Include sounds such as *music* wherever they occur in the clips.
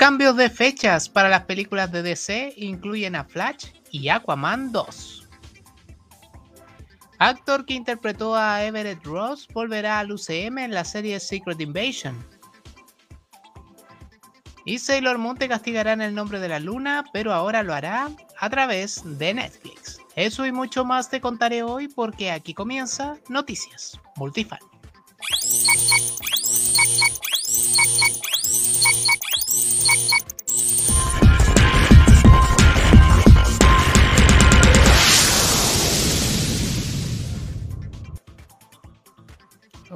Cambios de fechas para las películas de DC incluyen a Flash y Aquaman 2. Actor que interpretó a Everett Ross volverá al UCM en la serie Secret Invasion. Y Sailor Moon te castigará en el nombre de la luna, pero ahora lo hará a través de Netflix. Eso y mucho más te contaré hoy porque aquí comienza Noticias Multifan.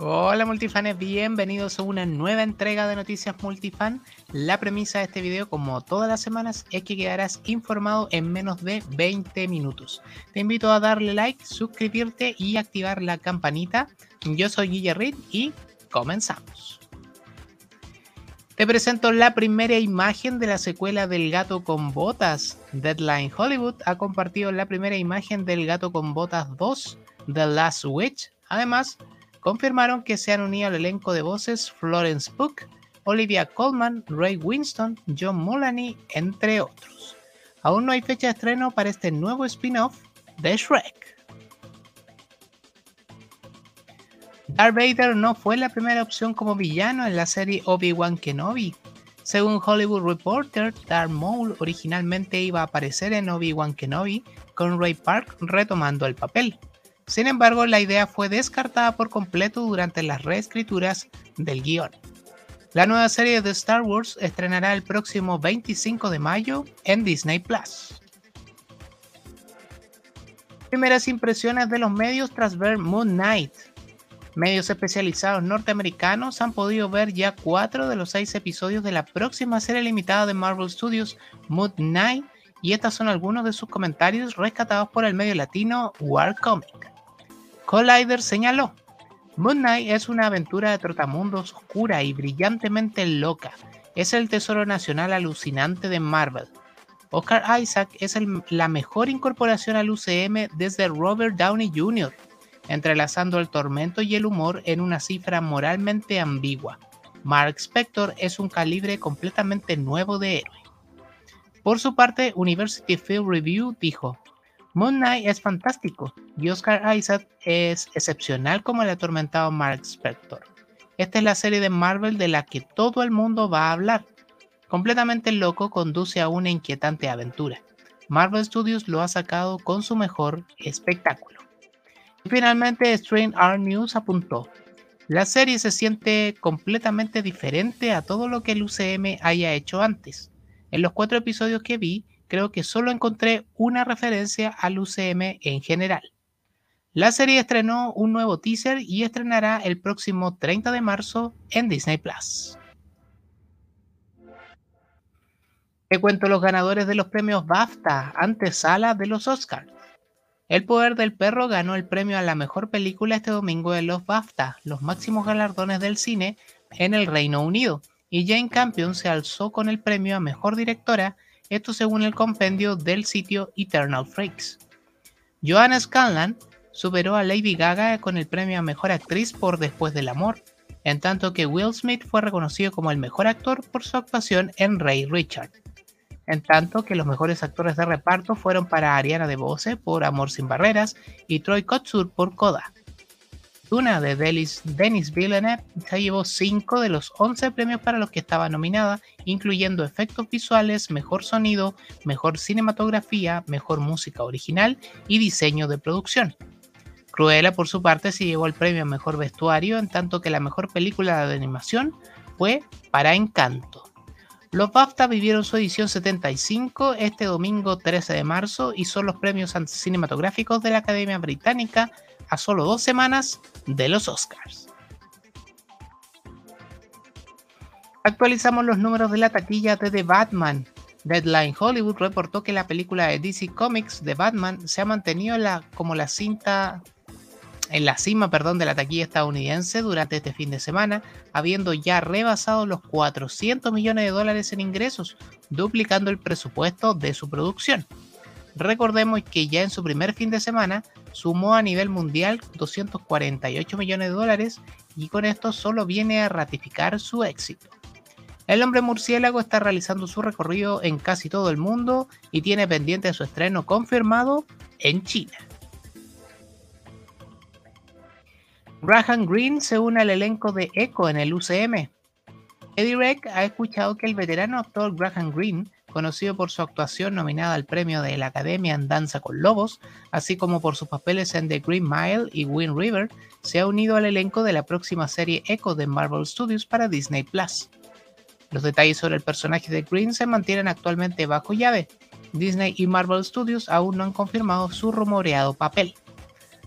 Hola multifanes, bienvenidos a una nueva entrega de Noticias Multifan. La premisa de este video, como todas las semanas, es que quedarás informado en menos de 20 minutos. Te invito a darle like, suscribirte y activar la campanita. Yo soy Guille Reed y comenzamos. Te presento la primera imagen de la secuela del gato con botas. Deadline Hollywood ha compartido la primera imagen del gato con botas 2, The Last Witch. Además, confirmaron que se han unido al elenco de voces Florence Pugh, Olivia Colman, Ray Winston, John Mulaney, entre otros. Aún no hay fecha de estreno para este nuevo spin-off de Shrek. Darth Vader no fue la primera opción como villano en la serie Obi-Wan Kenobi. Según Hollywood Reporter, Darth Maul originalmente iba a aparecer en Obi-Wan Kenobi, con Ray Park retomando el papel. Sin embargo, la idea fue descartada por completo durante las reescrituras del guion. La nueva serie de Star Wars estrenará el próximo 25 de mayo en Disney Plus. Primeras impresiones de los medios tras ver Moon Knight. Medios especializados norteamericanos han podido ver ya cuatro de los seis episodios de la próxima serie limitada de Marvel Studios, Moon Knight, y estos son algunos de sus comentarios rescatados por el medio latino War Comic. Collider señaló, Moon Knight es una aventura de trotamundos oscura y brillantemente loca. Es el tesoro nacional alucinante de Marvel. Oscar Isaac es la mejor incorporación al UCM desde Robert Downey Jr., entrelazando el tormento y el humor en una cifra moralmente ambigua. Mark Spector es un calibre completamente nuevo de héroe. Por su parte, University Field Review dijo, Moon Knight es fantástico y Oscar Isaac es excepcional como el atormentado Mark Spector. Esta es la serie de Marvel de la que todo el mundo va a hablar. Completamente loco conduce a una inquietante aventura. Marvel Studios lo ha sacado con su mejor espectáculo. Y finalmente, Strain R News apuntó, la serie se siente completamente diferente a todo lo que el UCM haya hecho antes. En los cuatro episodios que vi, creo que solo encontré una referencia al UCM en general. La serie estrenó un nuevo teaser y estrenará el próximo 30 de marzo en Disney Plus. Te cuento los ganadores de los premios BAFTA, antesala de los Oscars. El poder del perro ganó el premio a la mejor película este domingo en los BAFTA, los máximos galardones del cine en el Reino Unido, y Jane Campion se alzó con el premio a mejor directora esto según el compendio del sitio Eternal Freaks. Joanna Scanlan superó a Lady Gaga con el premio a Mejor Actriz por Después del Amor, en tanto que Will Smith fue reconocido como el mejor actor por su actuación en Ray Richard. En tanto que los mejores actores de reparto fueron para Ariana DeBose por Amor sin Barreras y Troy Kotsur por Coda. Una de Denis Villeneuve se llevó 5 de los 11 premios para los que estaba nominada, incluyendo efectos visuales, mejor sonido, mejor cinematografía, mejor música original y diseño de producción. Cruella, por su parte, se llevó el premio a mejor vestuario, en tanto que la mejor película de animación fue para Encanto. Los BAFTA vivieron su edición 75 este domingo 13 de marzo y son los premios cinematográficos de la Academia Británica a solo dos semanas de los Oscars. Actualizamos los números de la taquilla de The Batman. Deadline Hollywood reportó que la película de DC Comics de Batman se ha mantenido como la cinta en la cima perdón, de la taquilla estadounidense durante este fin de semana, habiendo ya rebasado los 400 millones de dólares en ingresos, duplicando el presupuesto de su producción. Recordemos que ya en su primer fin de semana sumó a nivel mundial 248 millones de dólares y con esto solo viene a ratificar su éxito. El hombre murciélago está realizando su recorrido en casi todo el mundo y tiene pendiente su estreno confirmado en China. Graham Greene se une al elenco de Echo en el UCM. Eddie Reck ha escuchado que el veterano actor Graham Greene, conocido por su actuación nominada al premio de la Academia en Danza con Lobos, así como por sus papeles en The Green Mile y Wind River, se ha unido al elenco de la próxima serie Echo de Marvel Studios para Disney Plus. Los detalles sobre el personaje de Green se mantienen actualmente bajo llave. Disney y Marvel Studios aún no han confirmado su rumoreado papel.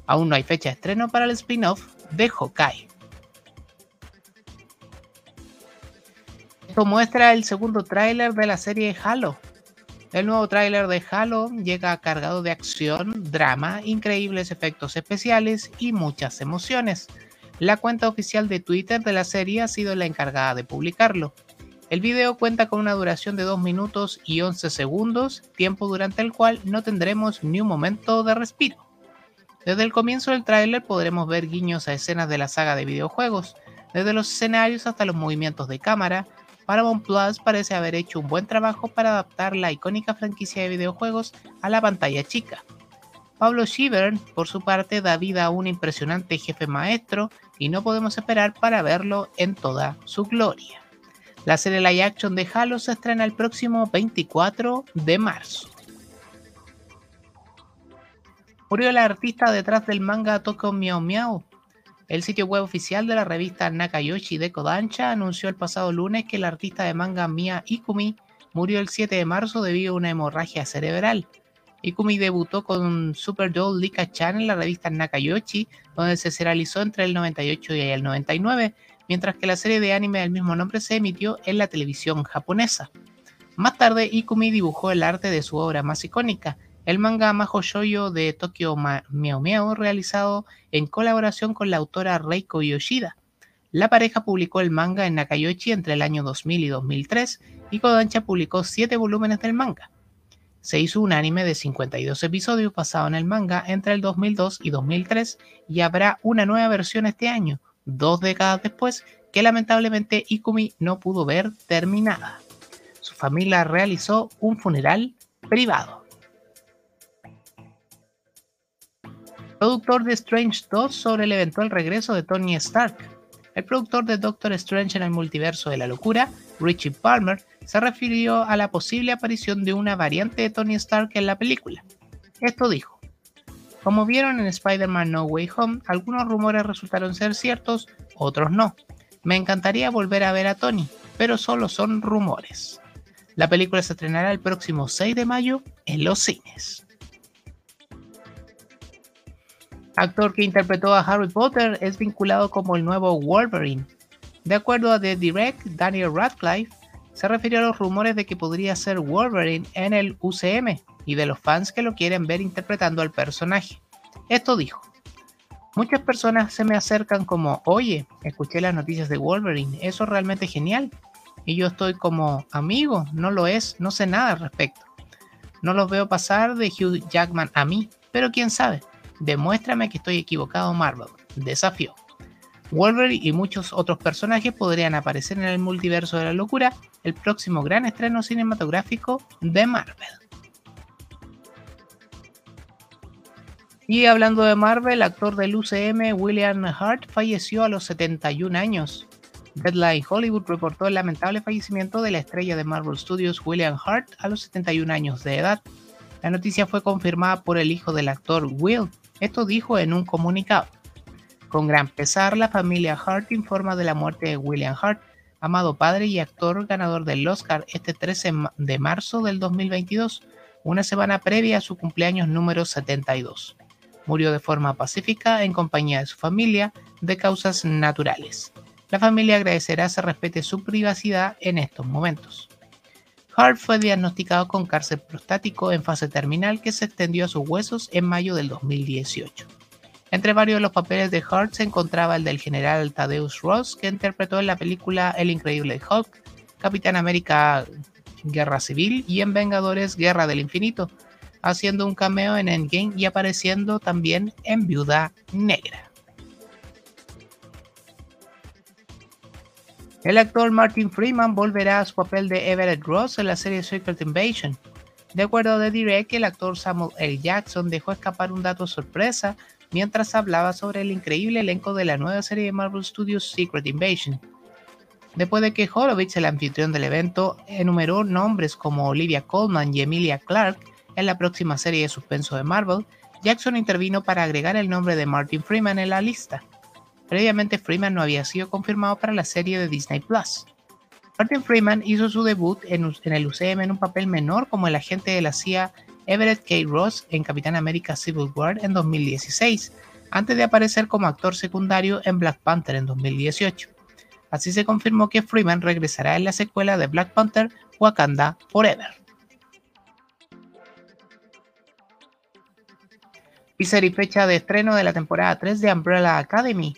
Aún no hay fecha de estreno para el spin-off de Hawkeye. Esto muestra el segundo tráiler de la serie Halo. El nuevo tráiler de Halo llega cargado de acción, drama, increíbles efectos especiales y muchas emociones. La cuenta oficial de Twitter de la serie ha sido la encargada de publicarlo. El video cuenta con una duración de 2 minutos y 11 segundos, tiempo durante el cual no tendremos ni un momento de respiro. Desde el comienzo del tráiler podremos ver guiños a escenas de la saga de videojuegos, desde los escenarios hasta los movimientos de cámara. Paramount Plus parece haber hecho un buen trabajo para adaptar la icónica franquicia de videojuegos a la pantalla chica. Pablo Schieber, por su parte, da vida a un impresionante jefe maestro y no podemos esperar para verlo en toda su gloria. La serie live action de Halo se estrena el próximo 24 de marzo. Murió la artista detrás del manga Toko Miao Miao. El sitio web oficial de la revista Nakayoshi de Kodansha anunció el pasado lunes que el artista de manga Mia Ikumi murió el 7 de marzo debido a una hemorragia cerebral. Ikumi debutó con Super Doll Lika-chan en la revista Nakayoshi, donde se serializó entre el 98 y el 99, mientras que la serie de anime del mismo nombre se emitió en la televisión japonesa. Más tarde, Ikumi dibujó el arte de su obra más icónica, el manga Majo de Tokyo Miao Miao, realizado en colaboración con la autora Reiko Yoshida. La pareja publicó el manga en Nakayoshi entre el año 2000 y 2003 y Kodansha publicó 7 volúmenes del manga. Se hizo un anime de 52 episodios basado en el manga entre el 2002 y 2003 y habrá una nueva versión este año, dos décadas después, que lamentablemente Ikumi no pudo ver terminada. Su familia realizó un funeral privado. Productor de Strange 2 sobre el eventual regreso de Tony Stark. El productor de Doctor Strange en el multiverso de la locura, Richie Palmer, se refirió a la posible aparición de una variante de Tony Stark en la película. Esto dijo, como vieron en Spider-Man No Way Home, algunos rumores resultaron ser ciertos, otros no. Me encantaría volver a ver a Tony, pero solo son rumores. La película se estrenará el próximo 6 de mayo en los cines actor que interpretó a Harry Potter, es vinculado como el nuevo Wolverine. De acuerdo a The Direct, Daniel Radcliffe se refirió a los rumores de que podría ser Wolverine en el UCM y de los fans que lo quieren ver interpretando al personaje. Esto dijo, muchas personas se me acercan como, oye, escuché las noticias de Wolverine, eso es realmente genial. Y yo estoy como, amigo, no lo es, no sé nada al respecto. No los veo pasar de Hugh Jackman a mí, pero quién sabe. Demuéstrame que estoy equivocado, Marvel. Desafío. Wolverine y muchos otros personajes podrían aparecer en el multiverso de la locura, el próximo gran estreno cinematográfico de Marvel. Y hablando de Marvel, el actor del UCM William Hart falleció a los 71 años. Deadline Hollywood reportó el lamentable fallecimiento de la estrella de Marvel Studios William Hart a los 71 años de edad. La noticia fue confirmada por el hijo del actor Will, esto dijo en un comunicado. Con gran pesar, la familia Hart informa de la muerte de William Hart, amado padre y actor ganador del Oscar este 13 de marzo del 2022, una semana previa a su cumpleaños número 72. Murió de forma pacífica en compañía de su familia de causas naturales. La familia agradecerá se respete su privacidad en estos momentos. Hart fue diagnosticado con cáncer prostático en fase terminal que se extendió a sus huesos en mayo del 2018. Entre varios de los papeles de Hart se encontraba el del general Thaddeus Ross, que interpretó en la película El Increíble Hulk, Capitán América Guerra Civil y en Vengadores Guerra del Infinito, haciendo un cameo en Endgame y apareciendo también en Viuda Negra. El actor Martin Freeman volverá a su papel de Everett Ross en la serie Secret Invasion. De acuerdo a The Direct, el actor Samuel L. Jackson dejó escapar un dato sorpresa mientras hablaba sobre el increíble elenco de la nueva serie de Marvel Studios Secret Invasion. Después de que Holovitz, el anfitrión del evento, enumeró nombres como Olivia Colman y Emilia Clarke en la próxima serie de suspenso de Marvel, Jackson intervino para agregar el nombre de Martin Freeman en la lista. Previamente Freeman no había sido confirmado para la serie de Disney Plus. Martin Freeman hizo su debut en, el UCM en un papel menor como el agente de la CIA Everett K. Ross en Capitán América Civil War en 2016, antes de aparecer como actor secundario en Black Panther en 2018. Así se confirmó que Freeman regresará en la secuela de Black Panther Wakanda Forever. Teaser y fecha de estreno de la temporada 3 de Umbrella Academy.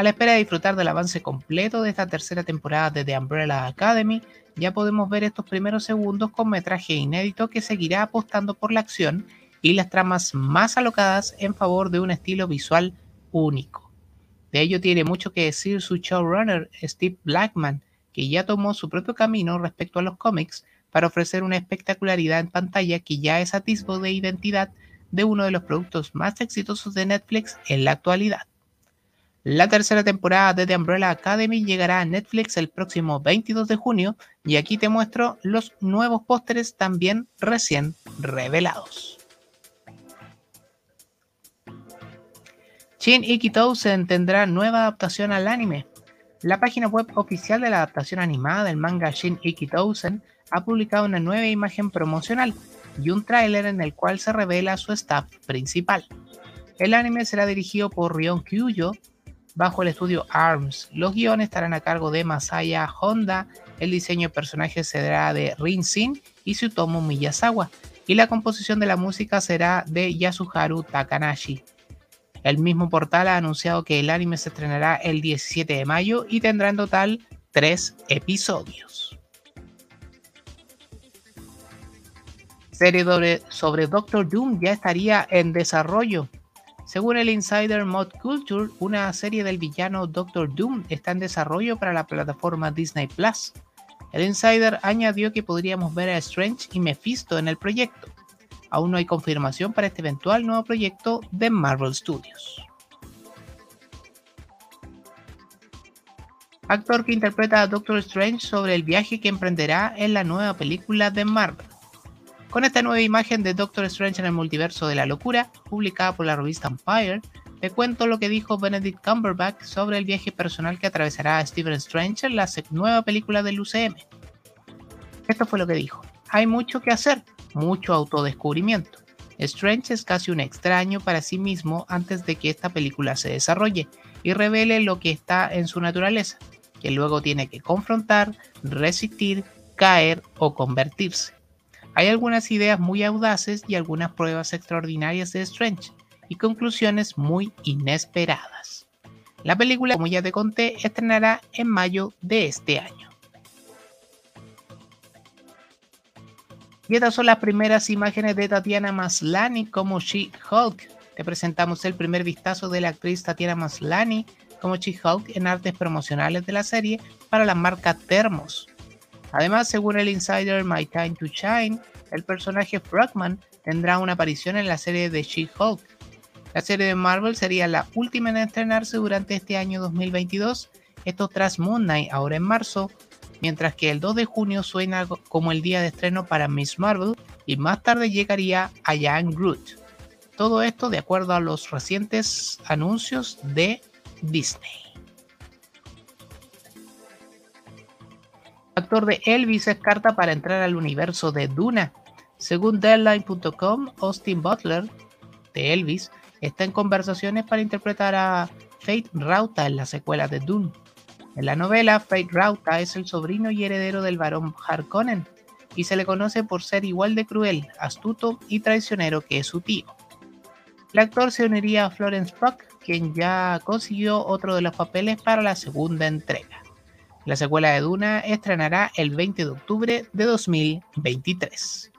A la espera de disfrutar del avance completo de esta tercera temporada de The Umbrella Academy, ya podemos ver estos primeros segundos con metraje inédito que seguirá apostando por la acción y las tramas más alocadas en favor de un estilo visual único. De ello tiene mucho que decir su showrunner Steve Blackman, que ya tomó su propio camino respecto a los cómics para ofrecer una espectacularidad en pantalla que ya es atisbo de identidad de uno de los productos más exitosos de Netflix en la actualidad. La tercera temporada de The Umbrella Academy llegará a Netflix el próximo 22 de junio y aquí te muestro los nuevos pósteres también recién revelados. Shin Iki Tousen tendrá nueva adaptación al anime. La página web oficial de la adaptación animada del manga Shin Iki Tousen ha publicado una nueva imagen promocional y un tráiler en el cual se revela su staff principal. El anime será dirigido por Rion Kyuyo, bajo el estudio ARMS. Los guiones estarán a cargo de Masaya Honda, el diseño de personajes será de Rin Sin y Tsutomu Miyazawa, y la composición de la música será de Yasuharu Takanashi. El mismo portal ha anunciado que el anime se estrenará el 17 de mayo y tendrá en total tres episodios. Serie sobre Doctor Doom ya estaría en desarrollo. Según el insider Mod Culture, una serie del villano Doctor Doom está en desarrollo para la plataforma Disney Plus. El insider añadió que podríamos ver a Strange y Mephisto en el proyecto. Aún no hay confirmación para este eventual nuevo proyecto de Marvel Studios. Actor que interpreta a Doctor Strange sobre el viaje que emprenderá en la nueva película de Marvel. Con esta nueva imagen de Doctor Strange en el multiverso de la locura, publicada por la revista Empire, te cuento lo que dijo Benedict Cumberbatch sobre el viaje personal que atravesará a Stephen Strange en la nueva película del UCM. Esto fue lo que dijo. Hay mucho que hacer, mucho autodescubrimiento. Strange es casi un extraño para sí mismo antes de que esta película se desarrolle y revele lo que está en su naturaleza, que luego tiene que confrontar, resistir, caer o convertirse. Hay algunas ideas muy audaces y algunas pruebas extraordinarias de Strange y conclusiones muy inesperadas. La película, como ya te conté, estrenará en mayo de este año. Y estas son las primeras imágenes de Tatiana Maslany como She-Hulk. Te presentamos el primer vistazo de la actriz Tatiana Maslany como She-Hulk en artes promocionales de la serie para la marca Thermos. Además, según el insider My Time to Shine, el personaje Frogman tendrá una aparición en la serie de She-Hulk. La serie de Marvel sería la última en estrenarse durante este año 2022, esto tras Moon Knight ahora en marzo, mientras que el 2 de junio suena como el día de estreno para Miss Marvel y más tarde llegaría a Young Groot. Todo esto de acuerdo a los recientes anuncios de Disney. Actor de Elvis es carta para entrar al universo de Duna. Según Deadline.com, Austin Butler, de Elvis, está en conversaciones para interpretar a Fate Rauta en la secuela de Dune. En la novela, Fate Rauta es el sobrino y heredero del barón Harkonnen, y se le conoce por ser igual de cruel, astuto y traicionero que su tío. El actor se uniría a Florence Pugh, quien ya consiguió otro de los papeles para la segunda entrega. La secuela de Duna estrenará el 20 de octubre de 2023.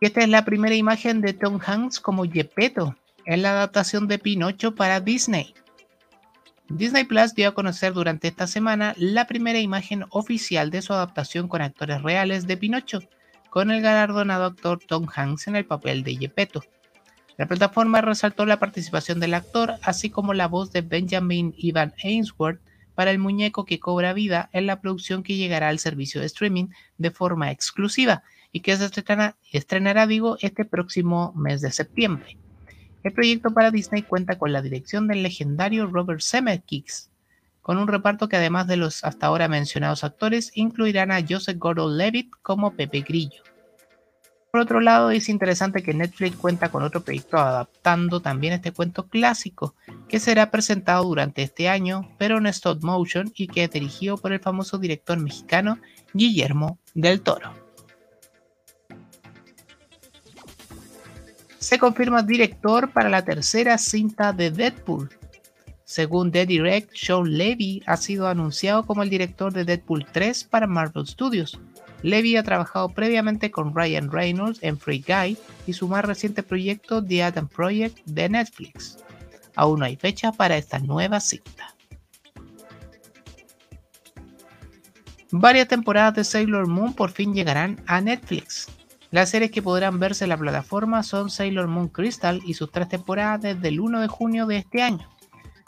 Y esta es la primera imagen de Tom Hanks como Gepetto en la adaptación de Pinocho para Disney. Disney Plus dio a conocer durante esta semana la primera imagen oficial de su adaptación con actores reales de Pinocho, con el galardonado actor Tom Hanks en el papel de Gepetto. La plataforma resaltó la participación del actor, así como la voz de Benjamin Ivan Ainsworth para el muñeco que cobra vida en la producción que llegará al servicio de streaming de forma exclusiva y que se estrenará, digo, este próximo mes de septiembre. El proyecto para Disney cuenta con la dirección del legendario Robert Zemeckis, con un reparto que además de los hasta ahora mencionados actores incluirán a Joseph Gordon-Levitt como Pepe Grillo. Por otro lado, es interesante que Netflix cuenta con otro proyecto adaptando también este cuento clásico, que será presentado durante este año, pero en stop motion y que es dirigido por el famoso director mexicano Guillermo del Toro. se confirma director para la tercera cinta de Deadpool. Según The Direct, Sean Levy ha sido anunciado como el director de Deadpool 3 para Marvel Studios. Levy ha trabajado previamente con Ryan Reynolds en Free Guy y su más reciente proyecto The Adam Project de Netflix. Aún no hay fecha para esta nueva cinta. Varias temporadas de Sailor Moon por fin llegarán a Netflix. Las series que podrán verse en la plataforma son Sailor Moon Crystal y sus tres temporadas desde el 1 de junio de este año.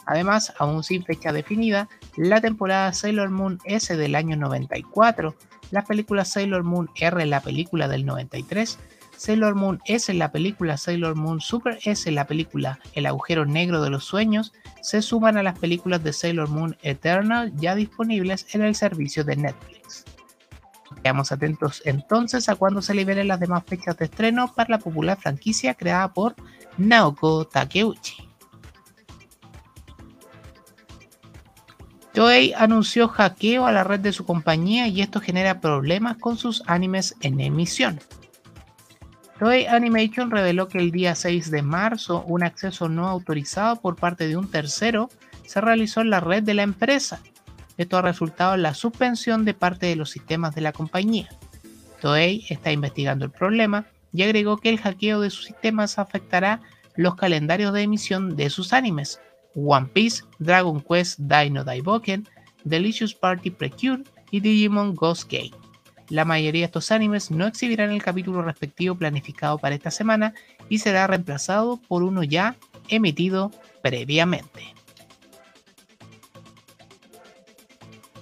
Además, aún sin fecha definida, la temporada Sailor Moon S del año 94, las películas Sailor Moon R, la película del 93, Sailor Moon S, la película Sailor Moon Super S, la película El agujero negro de los sueños, se suman a las películas de Sailor Moon Eternal ya disponibles en el servicio de Netflix. Quedamos atentos entonces a cuando se liberen las demás fechas de estreno para la popular franquicia creada por Naoko Takeuchi. Toei anunció hackeo a la red de su compañía y esto genera problemas con sus animes en emisión. Toei Animation reveló que el día 6 de marzo un acceso no autorizado por parte de un tercero se realizó en la red de la empresa, esto ha resultado en la suspensión de parte de los sistemas de la compañía. Toei está investigando el problema y agregó que el hackeo de sus sistemas afectará los calendarios de emisión de sus animes, One Piece, Dragon Quest Dino Daiboken, Delicious Party Precure y Digimon Ghost Game. La mayoría de estos animes no exhibirán el capítulo respectivo planificado para esta semana y será reemplazado por uno ya emitido previamente.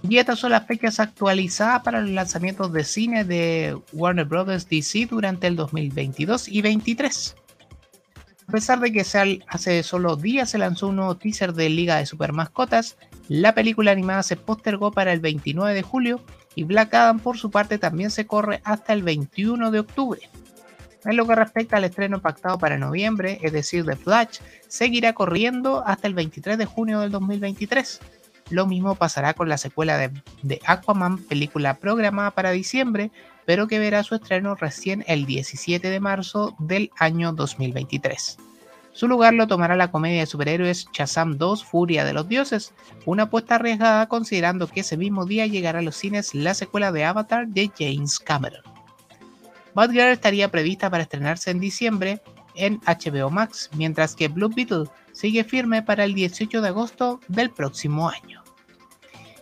Y estas son las fechas actualizadas para los lanzamientos de cine de Warner Bros. DC durante el 2022 y 2023. A pesar de que hace solo días se lanzó un nuevo teaser de Liga de Super Mascotas, la película animada se postergó para el 29 de julio y Black Adam por su parte también se corre hasta el 21 de octubre. En lo que respecta al estreno pactado para noviembre, es decir, The Flash, seguirá corriendo hasta el 23 de junio del 2023 lo mismo pasará con la secuela de, Aquaman, película programada para diciembre, pero que verá su estreno recién el 17 de marzo del año 2023. Su lugar lo tomará la comedia de superhéroes Shazam 2 Furia de los Dioses, una apuesta arriesgada considerando que ese mismo día llegará a los cines la secuela de Avatar de James Cameron. Batgirl estaría prevista para estrenarse en diciembre en HBO Max, mientras que Blue Beetle sigue firme para el 18 de agosto del próximo año.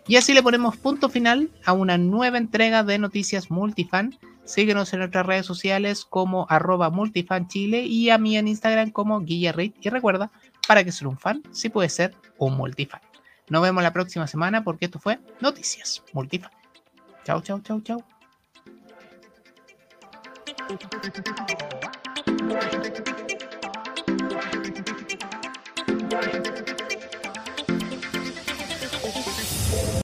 Y así le ponemos punto final a una nueva entrega de Noticias Multifan. Síguenos en nuestras redes sociales como arroba multifanchile y a mí en Instagram como Guillerrit. Y recuerda, para que ser un fan, sí puede ser un multifan. Nos vemos la próxima semana porque esto fue Noticias Multifan. Chau, chau, chau, chau. *laughs*